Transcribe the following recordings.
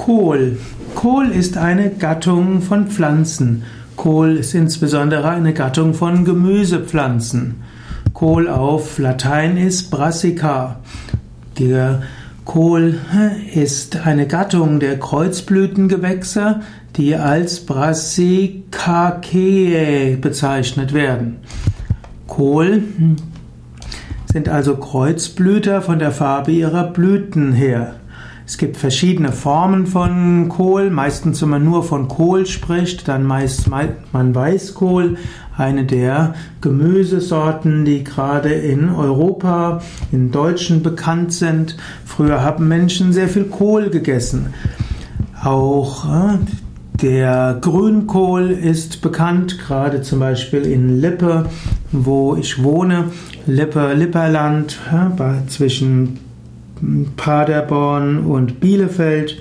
Kohl. Kohl ist eine Gattung von Pflanzen. Kohl ist insbesondere eine Gattung von Gemüsepflanzen. Kohl auf Latein ist Brassica. Der Kohl ist eine Gattung der Kreuzblütengewächse, die als Brassicaceae bezeichnet werden. Kohl sind also Kreuzblüter von der Farbe ihrer Blüten her. Es gibt verschiedene Formen von Kohl. Meistens, wenn man nur von Kohl spricht, dann meist man Weißkohl, eine der Gemüsesorten, die gerade in Europa, in Deutschen bekannt sind. Früher haben Menschen sehr viel Kohl gegessen. Auch äh, der Grünkohl ist bekannt, gerade zum Beispiel in Lippe, wo ich wohne. Lippe, Lipperland, zwischen Paderborn und Bielefeld.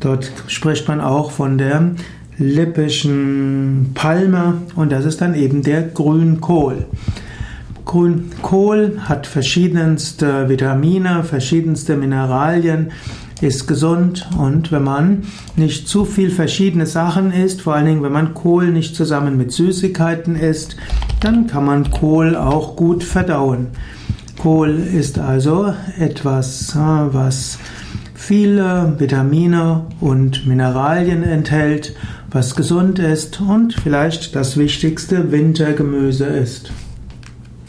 Dort spricht man auch von der lippischen Palme und das ist dann eben der Grünkohl. Grünkohl hat verschiedenste Vitamine, verschiedenste Mineralien, ist gesund und wenn man nicht zu viel verschiedene Sachen isst, vor allen Dingen wenn man Kohl nicht zusammen mit Süßigkeiten isst, dann kann man Kohl auch gut verdauen. Kohl ist also etwas, was viele Vitamine und Mineralien enthält, was gesund ist und vielleicht das wichtigste Wintergemüse ist.